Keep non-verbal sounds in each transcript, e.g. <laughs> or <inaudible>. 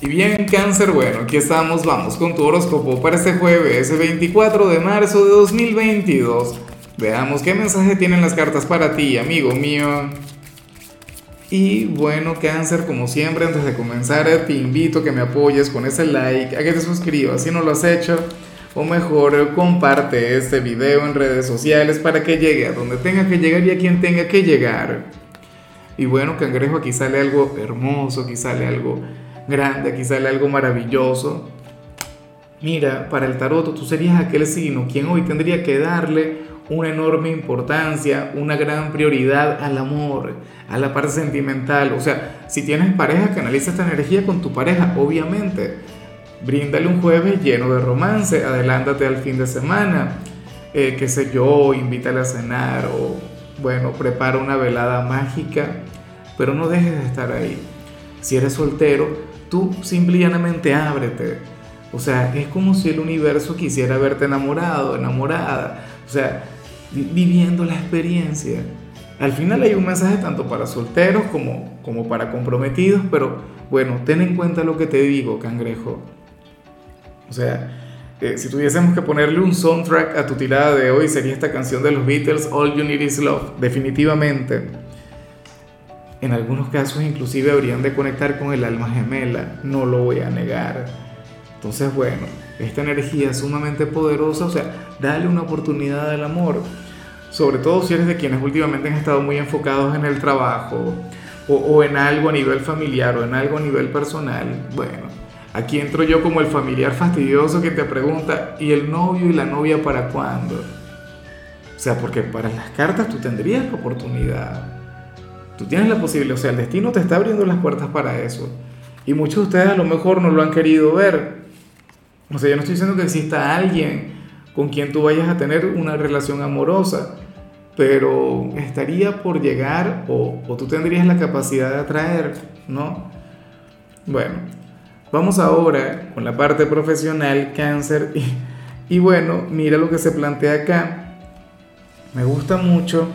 Y bien, cáncer, bueno, aquí estamos, vamos con tu horóscopo para este jueves, 24 de marzo de 2022. Veamos qué mensaje tienen las cartas para ti, amigo mío. Y bueno, cáncer, como siempre, antes de comenzar, te invito a que me apoyes con ese like, a que te suscribas si no lo has hecho, o mejor, comparte este video en redes sociales para que llegue a donde tenga que llegar y a quien tenga que llegar. Y bueno, cangrejo, aquí sale algo hermoso, aquí sale algo grande, aquí sale algo maravilloso. Mira, para el tarot tú serías aquel signo quien hoy tendría que darle una enorme importancia, una gran prioridad al amor, a la parte sentimental. O sea, si tienes pareja, canaliza esta energía con tu pareja, obviamente. Bríndale un jueves lleno de romance, adelántate al fin de semana, eh, qué sé yo, invítale a cenar o, bueno, prepara una velada mágica, pero no dejes de estar ahí. Si eres soltero, tú simple y ábrete. O sea, es como si el universo quisiera verte enamorado, enamorada. O sea, viviendo la experiencia. Al final hay un mensaje tanto para solteros como, como para comprometidos, pero bueno, ten en cuenta lo que te digo, cangrejo. O sea, eh, si tuviésemos que ponerle un soundtrack a tu tirada de hoy, sería esta canción de los Beatles, All You Need Is Love, definitivamente. En algunos casos inclusive habrían de conectar con el alma gemela, no lo voy a negar. Entonces, bueno, esta energía sumamente poderosa, o sea, dale una oportunidad al amor, sobre todo si eres de quienes últimamente han estado muy enfocados en el trabajo o, o en algo a nivel familiar o en algo a nivel personal. Bueno, aquí entro yo como el familiar fastidioso que te pregunta, ¿y el novio y la novia para cuándo? O sea, porque para las cartas tú tendrías la oportunidad. Tú tienes la posibilidad, o sea, el destino te está abriendo las puertas para eso. Y muchos de ustedes a lo mejor no lo han querido ver. O sea, yo no estoy diciendo que exista alguien con quien tú vayas a tener una relación amorosa, pero estaría por llegar o, tú tendrías la capacidad de atraer, ¿no? Bueno, vamos ahora con la parte profesional, cáncer. <laughs> Y bueno, mira lo que se plantea acá. Me gusta mucho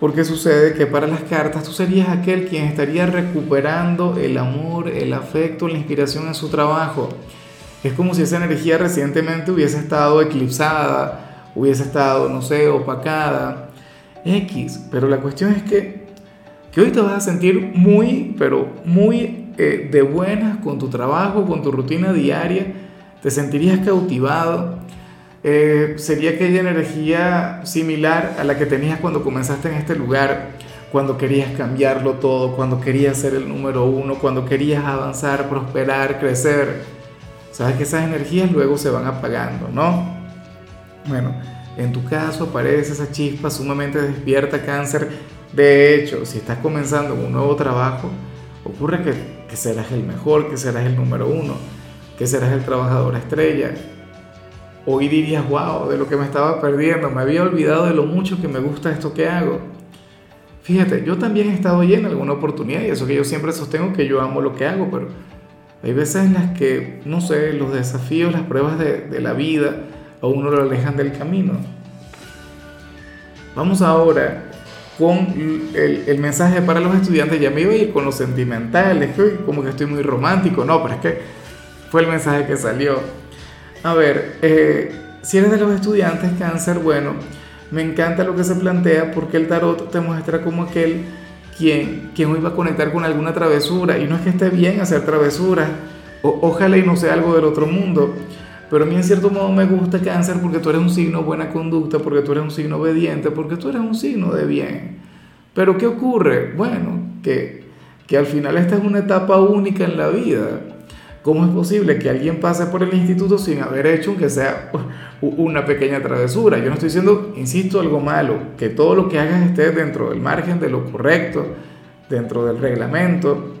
porque sucede que para las cartas tú serías aquel quien estaría recuperando el amor, el afecto, la inspiración en su trabajo. Es como si esa energía recientemente hubiese estado eclipsada, hubiese estado, no sé, opacada, X. Pero la cuestión es que, que hoy te vas a sentir muy, pero muy eh, de buenas con tu trabajo, con tu rutina diaria. Te sentirías cautivado eh, sería aquella energía similar a la que tenías cuando comenzaste en este lugar, cuando querías cambiarlo todo, cuando querías ser el número uno, cuando querías avanzar, prosperar, crecer. Sabes que esas energías luego se van apagando, ¿no? Bueno, en tu caso aparece esa chispa sumamente despierta, cáncer. De hecho, si estás comenzando un nuevo trabajo, ocurre que, que serás el mejor, que serás el número uno, que serás el trabajador estrella, Hoy dirías, wow, de lo que me estaba perdiendo, me había olvidado de lo mucho que me gusta esto que hago. Fíjate, yo también he estado ahí en alguna oportunidad y eso que yo siempre sostengo que yo amo lo que hago, pero hay veces en las que, no sé, los desafíos, las pruebas de, de la vida a uno lo alejan del camino. Vamos ahora con el, el, mensaje para los estudiantes. Ya me iba a ir con lo sentimental, es que como que estoy muy romántico. No, pero es que fue el mensaje que salió. A ver, eh, si eres de los estudiantes cáncer, bueno, me encanta lo que se plantea porque el tarot te muestra como aquel quien, quien hoy va a conectar con alguna travesura. Y no es que esté bien hacer travesuras, ojalá y no sea algo del otro mundo. Pero a mí en cierto modo me gusta cáncer porque tú eres un signo buena conducta, porque tú eres un signo obediente, porque tú eres un signo de bien. Pero ¿qué ocurre? Bueno, que, que al final esta es una etapa única en la vida. ¿Cómo es posible que alguien pase por el instituto sin haber hecho, aunque sea una pequeña travesura? Yo no estoy diciendo, insisto, algo malo, que todo lo que hagas esté dentro del margen de lo correcto, dentro del reglamento.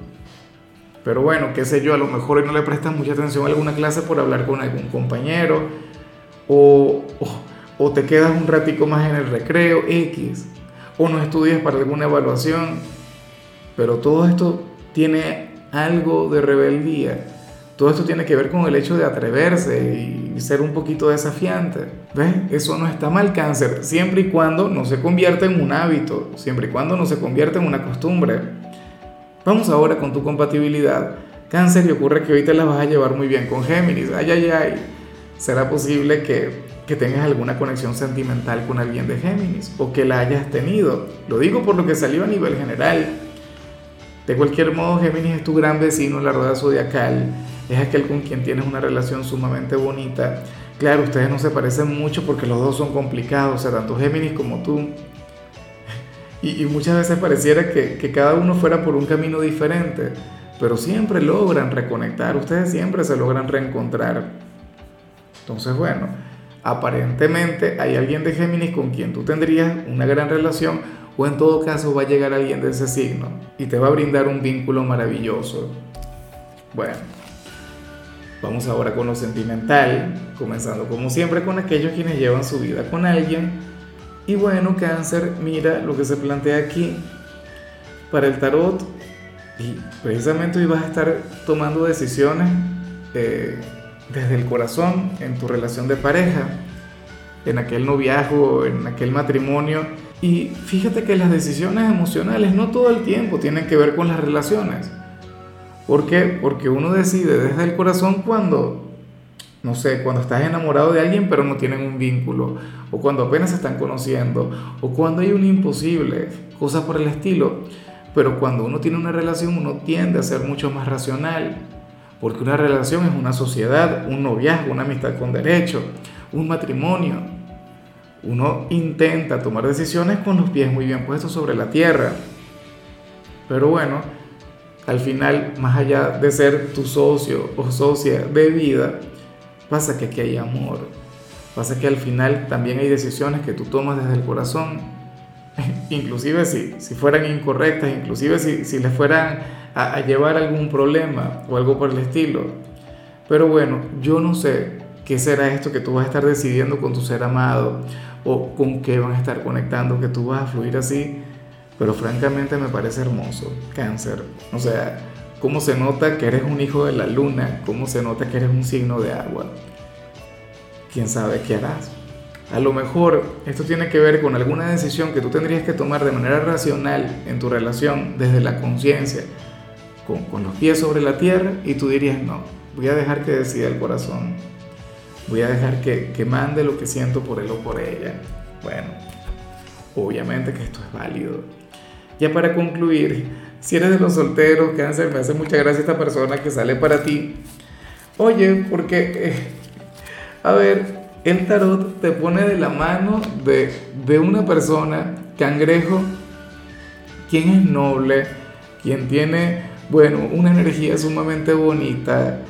Pero bueno, qué sé yo, a lo mejor no le prestas mucha atención a alguna clase por hablar con algún compañero, o, o, o te quedas un ratico más en el recreo, X, o no estudias para alguna evaluación. Pero todo esto tiene algo de rebeldía todo esto tiene que ver con el hecho de atreverse y ser un poquito desafiante. ¿Ves? Eso no está mal cáncer, siempre y cuando no se convierta en un hábito, siempre y cuando no se convierta en una costumbre. Vamos ahora con tu compatibilidad. Cáncer y ocurre que hoy te la vas a llevar muy bien con Géminis. Ay, ay, ay. ¿Será posible que, que tengas alguna conexión sentimental con alguien de Géminis o que la hayas tenido? Lo digo por lo que salió a nivel general. De cualquier modo, Géminis es tu gran vecino en la rueda zodiacal. Es aquel con quien tienes una relación sumamente bonita. Claro, ustedes no se parecen mucho porque los dos son complicados, o sea, tanto Géminis como tú. <laughs> Y, muchas veces pareciera que, que cada uno fuera por un camino diferente pero siempre logran reconectar, ustedes siempre se logran reencontrar. Entonces, bueno, aparentemente hay alguien de Géminis con quien tú tendrías una gran relación o en todo caso va a llegar alguien de ese signo y te va a brindar un vínculo maravilloso. Bueno, vamos ahora con lo sentimental, comenzando como siempre con aquellos quienes llevan su vida con alguien. Y bueno, cáncer, mira lo que se plantea aquí. Para el tarot, y precisamente hoy vas a estar tomando decisiones eh, desde el corazón en tu relación de pareja, en aquel noviazgo, en aquel matrimonio. Y fíjate que las decisiones emocionales no todo el tiempo tienen que ver con las relaciones. ¿Por qué? Porque uno decide desde el corazón cuando, no sé, cuando estás enamorado de alguien pero no tienen un vínculo, o cuando apenas están conociendo, o cuando hay un imposible, cosas por el estilo. Pero cuando uno tiene una relación, uno tiende a ser mucho más racional, porque una relación es una sociedad, un noviazgo, una amistad con derecho, un matrimonio. Uno intenta tomar decisiones con los pies muy bien puestos sobre la tierra. Pero bueno, al final, más allá de ser tu socio o socia de vida, pasa que aquí hay amor. Pasa que al final también hay decisiones que tú tomas desde el corazón <laughs> inclusive si, si fueran incorrectas, inclusive si, si les fueran a, a, llevar algún problema o algo por el estilo. Pero bueno, yo no sé qué será esto que tú vas a estar decidiendo con tu ser amado o con qué van a estar conectando, que tú vas a fluir así. Pero francamente me parece hermoso, cáncer. O sea, cómo se nota que eres un hijo de la luna, cómo se nota que eres un signo de agua. ¿Quién sabe qué harás? A lo mejor esto tiene que ver con alguna decisión que tú tendrías que tomar de manera racional en tu relación, desde la conciencia, con, con, los pies sobre la tierra, y tú dirías, no, voy a dejar que decida el corazón, voy a dejar que, que mande lo que siento por él o por ella. Bueno, obviamente que esto es válido. Ya para concluir, si eres de los solteros, cáncer, me hace mucha gracia esta persona que sale para ti. Oye, porque, eh, a ver, el tarot te pone de la mano de, una persona, cangrejo, quien es noble, quien tiene, bueno, una energía sumamente bonita,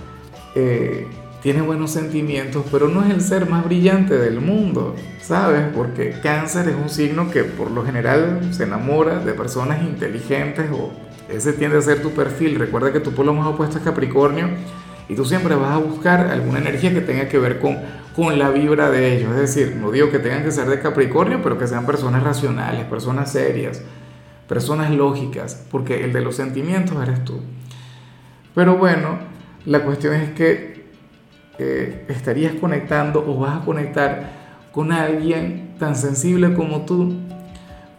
eh, tiene buenos sentimientos, pero no es el ser más brillante del mundo, ¿sabes? Porque cáncer es un signo que por lo general se enamora de personas inteligentes o ese tiende a ser tu perfil. Recuerda que tu polo más opuesto es Capricornio y tú siempre vas a buscar alguna energía que tenga que ver con con la vibra de ellos. Es decir, no digo que tengan que ser de Capricornio, pero que sean personas racionales, personas serias, personas lógicas, porque el de los sentimientos eres tú. Pero bueno, la cuestión es que estarías conectando o vas a conectar con alguien tan sensible como tú,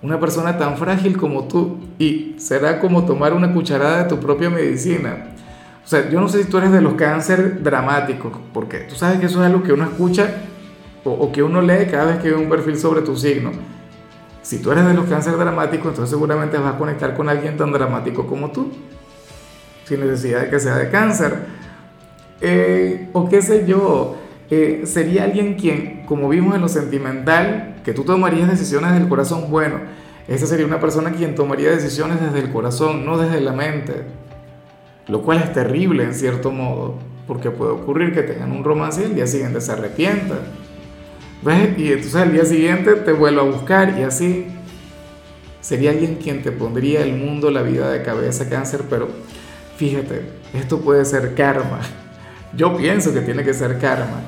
una persona tan frágil como tú, y será como tomar una cucharada de tu propia medicina. O sea, yo no sé si tú eres de los cáncer dramáticos, porque tú sabes que eso es algo que uno escucha o, que uno lee cada vez que ve un perfil sobre tu signo. Si tú eres de los cáncer dramáticos, entonces seguramente vas a conectar con alguien tan dramático como tú, sin necesidad de que sea de cáncer. Eh, o qué sé yo, eh, sería alguien quien, como vimos en lo sentimental, que tú tomarías decisiones del corazón, bueno, esa sería una persona quien tomaría decisiones desde el corazón, no desde la mente lo cual es terrible en cierto modo, porque puede ocurrir que tengan un romance y el día siguiente se arrepientan. ¿Ves? Y entonces al día siguiente te vuelvo a buscar y así. Sería alguien quien te pondría el mundo, la vida de cabeza, cáncer, pero fíjate, esto puede ser karma. Yo pienso que tiene que ser karma.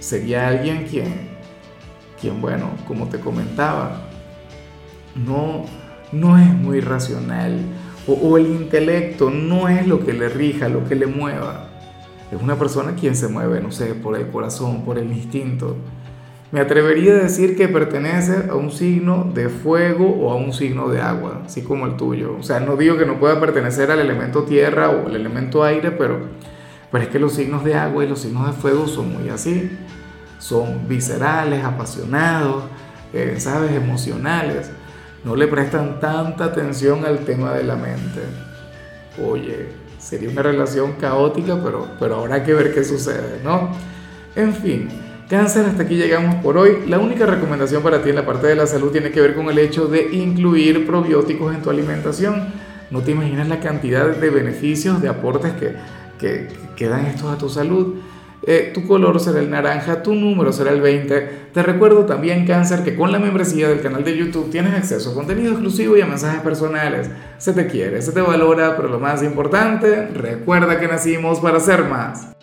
Sería alguien quien, quien bueno, como te comentaba, no, no es muy racional o, el intelecto no es lo que le rija, lo que le mueva. Es una persona quien se mueve, no sé, por el corazón, por el instinto. me atrevería a decir que pertenece a un signo de fuego o a un signo de agua, así como el tuyo. O sea, no digo que no pueda pertenecer al elemento tierra o al elemento aire, pero, pero es que los signos de agua y los signos de fuego son muy así. Son viscerales, apasionados, eh, ¿sabes? Emocionales. No le prestan tanta atención al tema de la mente. Oye, sería una relación caótica, pero, pero habrá que ver qué sucede, ¿no? En fin, cáncer, hasta aquí llegamos por hoy. La única recomendación para ti en la parte de la salud tiene que ver con el hecho de incluir probióticos en tu alimentación. No te imaginas la cantidad de beneficios, de aportes que, que, que dan estos a tu salud. Eh, tu color será el naranja, tu número será el 20. Te recuerdo también, cáncer, que con la membresía del canal de YouTube tienes acceso a contenido exclusivo y a mensajes personales. Se te quiere, se te valora, pero lo más importante, recuerda que nacimos para ser más.